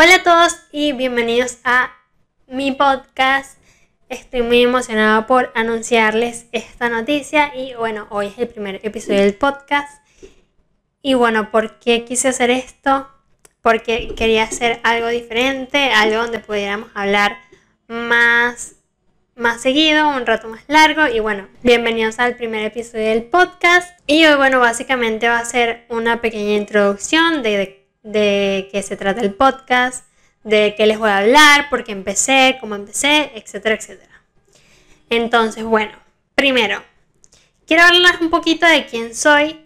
Hola a todos y bienvenidos a mi podcast. Estoy muy emocionada por anunciarles esta noticia y bueno, hoy es el primer episodio del podcast. Y bueno, ¿por qué quise hacer esto? Porque quería hacer algo diferente, algo donde pudiéramos hablar más más seguido, un rato más largo y bueno, bienvenidos al primer episodio del podcast y hoy bueno, básicamente va a ser una pequeña introducción de, de, qué se trata el podcast, de qué les voy a hablar, por qué empecé, cómo empecé, etcétera, etcétera. Entonces, bueno, primero, quiero hablarles un poquito de quién soy,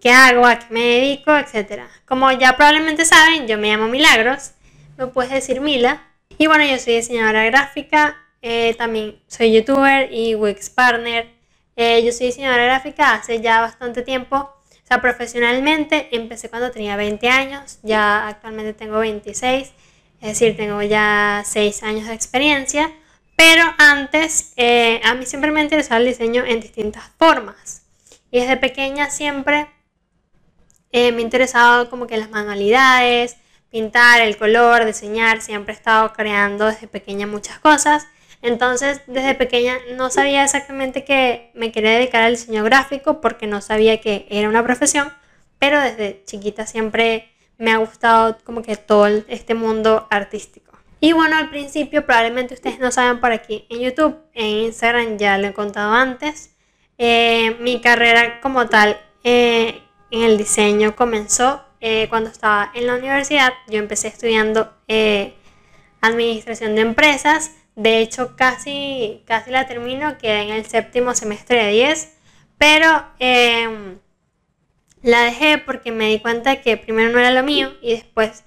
qué hago, a qué me dedico, etcétera. Como ya probablemente saben, yo me llamo Milagros, me puedes decir Mila. Y bueno, yo soy diseñadora gráfica, eh, también soy youtuber y Wix partner. Eh, yo soy diseñadora gráfica hace ya bastante tiempo. O sea, profesionalmente empecé cuando tenía 20 años, ya actualmente tengo 26, es decir, tengo ya 6 años de experiencia. Pero antes, eh, a mí siempre me interesaba el diseño en distintas formas. Y desde pequeña siempre me ha interesado como que las manualidades, pintar, el color, diseñar. Siempre he estado creando desde pequeña muchas cosas. Entonces, desde pequeña no sabía exactamente que me quería dedicar al diseño gráfico porque no sabía que era una profesión, pero desde chiquita siempre me ha gustado como que todo este mundo artístico. Y bueno, al principio probablemente ustedes no saben por aquí en YouTube, en Instagram ya lo he contado antes. Eh, mi carrera como tal eh, en el diseño comenzó eh, cuando estaba en la universidad. Yo empecé estudiando administración de empresas de hecho, casi, casi la termino, quedé en el séptimo semestre de 10, pero em, la dejé porque me di cuenta que primero no era lo mío y después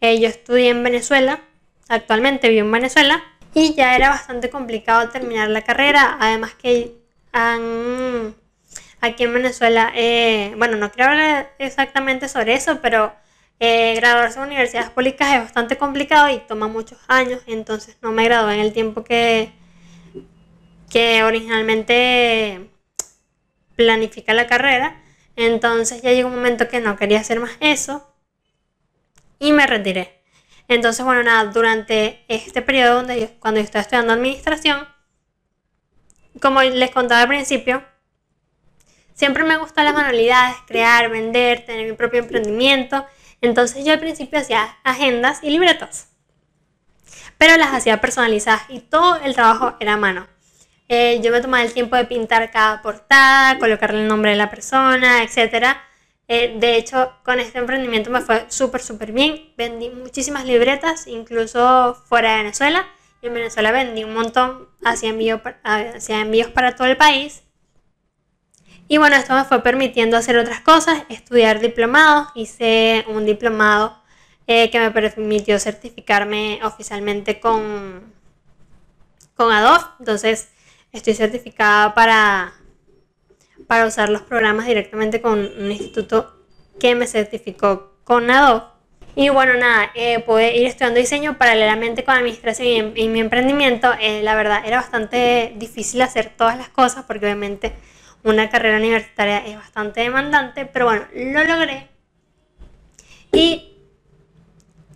eh, yo estudié en Venezuela, actualmente vivo en Venezuela, y ya era bastante complicado terminar la carrera, además que aquí en Venezuela, eh, bueno, no quiero hablar exactamente sobre eso, pero eh, graduarse en universidades públicas es bastante complicado y toma muchos años, entonces no me gradué en el tiempo que, que originalmente planifica la carrera. Entonces ya llegó un momento que no quería hacer más eso y me retiré. Entonces, bueno, nada, durante este periodo donde cuando yo estaba estudiando administración, como les contaba al principio, siempre me gustan las manualidades, crear, vender, tener mi propio emprendimiento entonces yo al principio hacía agendas y libretas, pero las hacía personalizadas y todo el trabajo era a mano. Eh, yo me tomaba el tiempo de pintar cada portada, colocarle el nombre de la persona, etc. Eh, de hecho, con este emprendimiento me fue súper, súper bien. Vendí muchísimas libretas, incluso fuera de Venezuela. Y en Venezuela vendí un montón, hacía, envío, hacía envíos para todo el país. Y bueno, esto me fue permitiendo hacer otras cosas, estudiar diplomados, hice un diplomado eh, que me permitió certificarme oficialmente con, con Adobe. Entonces, estoy certificada para, para usar los programas directamente con un instituto que me certificó con Adobe. Y bueno, nada, eh, pude ir estudiando diseño paralelamente con administración y, mi emprendimiento. Eh, la verdad, era bastante difícil hacer todas las cosas porque obviamente una carrera universitaria es bastante demandante, pero bueno, lo logré. Y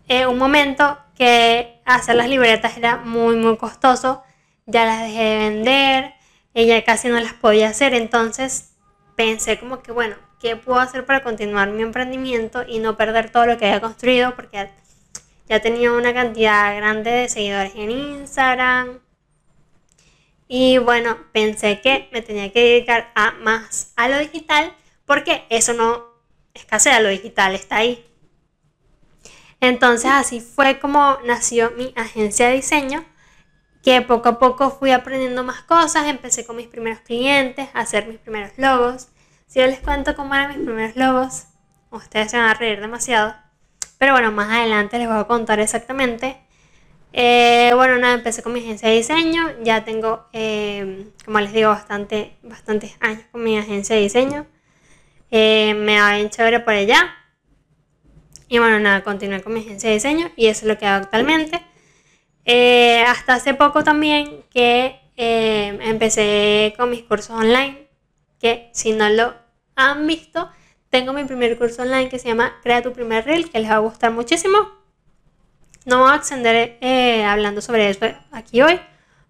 en un momento que hacer las libretas era muy, muy costoso, ya las dejé de vender, ella casi no las podía hacer, entonces pensé como que, bueno, ¿qué puedo hacer para continuar mi emprendimiento y no perder todo lo que había construido? Porque ya tenía una cantidad grande de seguidores en Instagram, y bueno, pensé que me tenía que dedicar a más a lo digital porque eso no escasea, lo digital está ahí. Entonces así fue como nació mi agencia de diseño, que poco a poco fui aprendiendo más cosas, empecé con mis primeros clientes, a hacer mis primeros logos. Si yo les cuento cómo eran mis primeros logos, ustedes se van a reír demasiado. Pero bueno, más adelante les voy a contar exactamente eh, bueno, nada, empecé con mi agencia de diseño. Ya tengo, eh, como les digo, bastante, bastantes años con mi agencia de diseño. Eh, me va bien chévere por allá. Y bueno, nada, continué con mi agencia de diseño y eso es lo que hago actualmente. hasta hace poco también que empecé con mis cursos online, que si no lo han visto, tengo mi primer curso online que se llama Crea tu primer reel, que les va a gustar muchísimo. No voy a extender eh, hablando sobre eso aquí hoy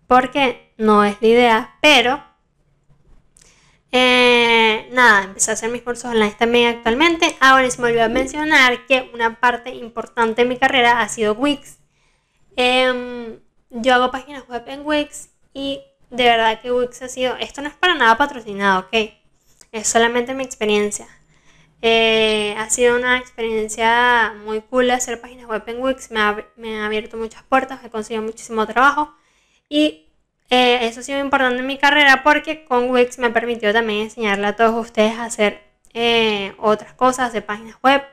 porque no es la idea, pero eh, nada, empecé a hacer mis cursos online también actualmente. Ahora se me olvidó mencionar que una parte importante de mi carrera ha sido Wix. Em, yo hago páginas web en Wix y de verdad que Wix ha sido, esto no es para nada patrocinado, ok, es solamente mi experiencia. Eh, ha sido una experiencia muy cool hacer páginas web en Wix, me ha, abierto muchas puertas, he conseguido muchísimo trabajo y eh, eso ha sido importante en mi carrera porque con Wix me permitió también enseñarle a todos ustedes a hacer eh, otras cosas de páginas web.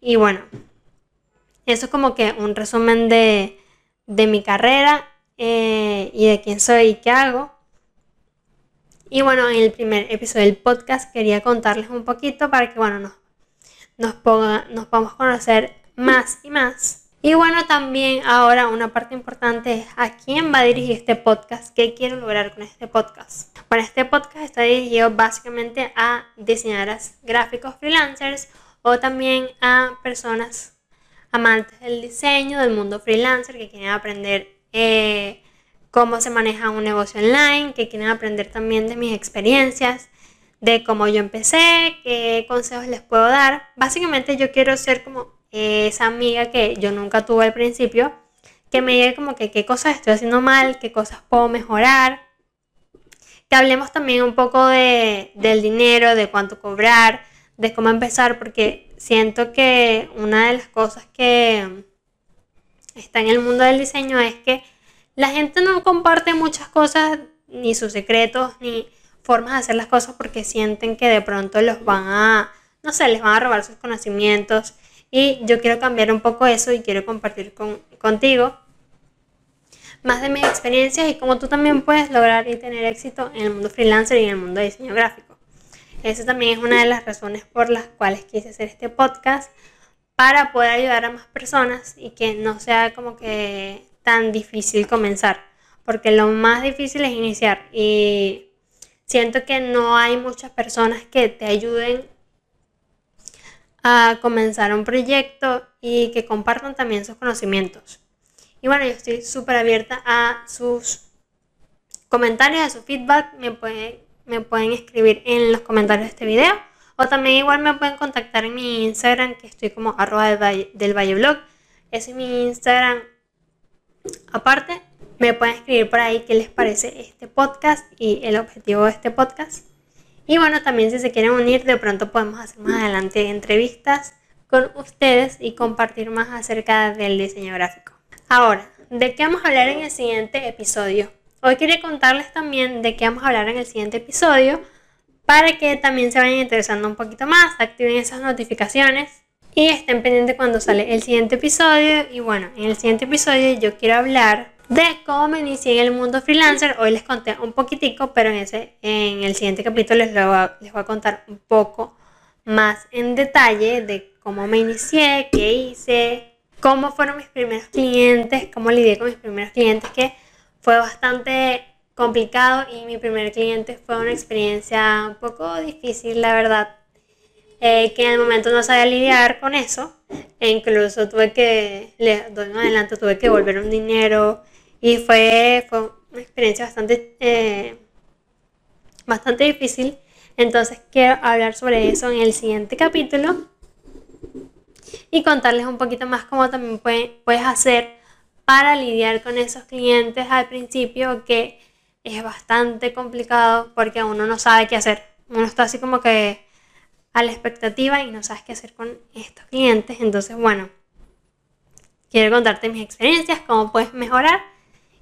Y bueno, eso es como que un resumen de, de mi carrera y de quién soy y qué hago. Y bueno, en el primer episodio del podcast quería contarles un poquito para que, bueno, nos, nos, ponga, nos podamos conocer más y más. Y bueno, también ahora una parte importante es a quién va a dirigir este podcast, qué quiero lograr con este podcast. Bueno, este podcast está dirigido básicamente a diseñadoras gráficos freelancers o también a personas amantes del diseño, del mundo freelancer, que quieren aprender eh, cómo se maneja un negocio online, que quieren aprender también de mis experiencias, de cómo yo empecé, qué consejos les puedo dar. Básicamente yo quiero ser como esa amiga que yo nunca tuve al principio, que me diga como que qué cosas estoy haciendo mal, qué cosas puedo mejorar. Que hablemos también un poco de, del dinero, de cuánto cobrar, de cómo empezar, porque siento que una de las cosas que está en el mundo del diseño es que la gente no comparte muchas cosas, ni sus secretos, ni formas de hacer las cosas porque sienten que de pronto los van a, no sé, les van a robar sus conocimientos. Y yo quiero cambiar un poco eso y quiero compartir con, contigo más de mis experiencias y cómo tú también puedes lograr y tener éxito en el mundo freelancer y en el mundo de diseño gráfico. Esa también es una de las razones por las cuales quise hacer este podcast para poder ayudar a más personas y que no sea como que tan difícil comenzar, porque lo más difícil es iniciar y siento que no hay muchas personas que te ayuden a comenzar un proyecto y que compartan también sus conocimientos. Y bueno, yo estoy súper abierta a sus comentarios, a su feedback. Me pueden, me pueden escribir en los comentarios de este video. O también igual me pueden contactar en mi Instagram, que estoy como arroba del del valle blog. Ese es mi Instagram Aparte, me pueden escribir por ahí qué les parece este podcast y el objetivo de este podcast. Y bueno, también si se quieren unir, de pronto podemos hacer más adelante entrevistas con ustedes y compartir más acerca del diseño gráfico. Ahora, ¿de qué vamos a hablar en el siguiente episodio? Hoy quería contarles también de qué vamos a hablar en el siguiente episodio para que también se vayan interesando un poquito más, activen esas notificaciones y estén pendientes cuando sale el siguiente episodio. Y bueno, en el siguiente episodio yo quiero hablar de cómo me inicié en el mundo freelancer. Hoy les conté un poquitico, pero en, ese, en el siguiente capítulo les, les voy a contar un poco más en detalle de cómo me inicié, qué hice, cómo fueron mis primeros clientes, cómo lidié con mis primeros clientes, que fue bastante complicado y mi primer cliente fue una experiencia un poco difícil, la verdad, eh, que en el momento no sabía lidiar con eso e incluso tuve que, le doy un adelanto, tuve que volver un dinero y fue, fue una experiencia bastante, eh, bastante difícil. Entonces quiero hablar sobre eso en el siguiente capítulo y contarles un poquito más cómo también puedes hacer para lidiar con esos clientes al principio que es bastante complicado porque uno no sabe qué hacer. Uno está así como que a la expectativa y no sabes qué hacer con estos clientes. Entonces, bueno, quiero contarte mis experiencias, cómo puedes mejorar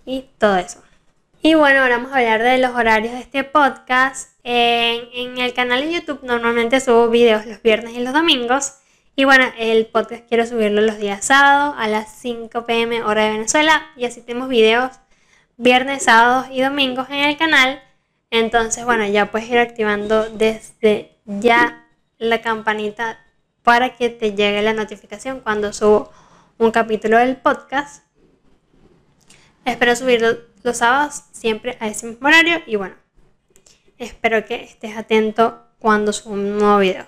y todo eso. Y bueno, ahora vamos a hablar de los horarios de este podcast. En, el canal de YouTube normalmente subo videos los viernes y los domingos. Y bueno, el podcast quiero subirlo los días sábados a las 5 pm hora de Venezuela. Y así tenemos videos viernes, sábados y domingos en el canal. Entonces, bueno, ya puedes ir activando desde ya la campanita para que te llegue la notificación cuando subo un capítulo del podcast. Espero subirlo los sábados siempre a ese mismo horario y bueno, espero que estés atento cuando suba un nuevo video.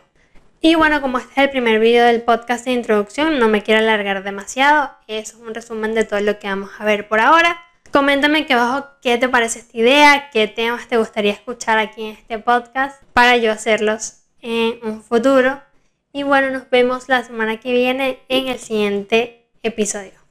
Y bueno, como este es el primer video del podcast de introducción, no me quiero alargar demasiado. Es un resumen de todo lo que vamos a ver por ahora. Coméntame aquí abajo qué te parece esta idea, qué temas te gustaría escuchar aquí en este podcast para yo hacerlos en un futuro. Y bueno, nos vemos la semana que viene en el siguiente episodio.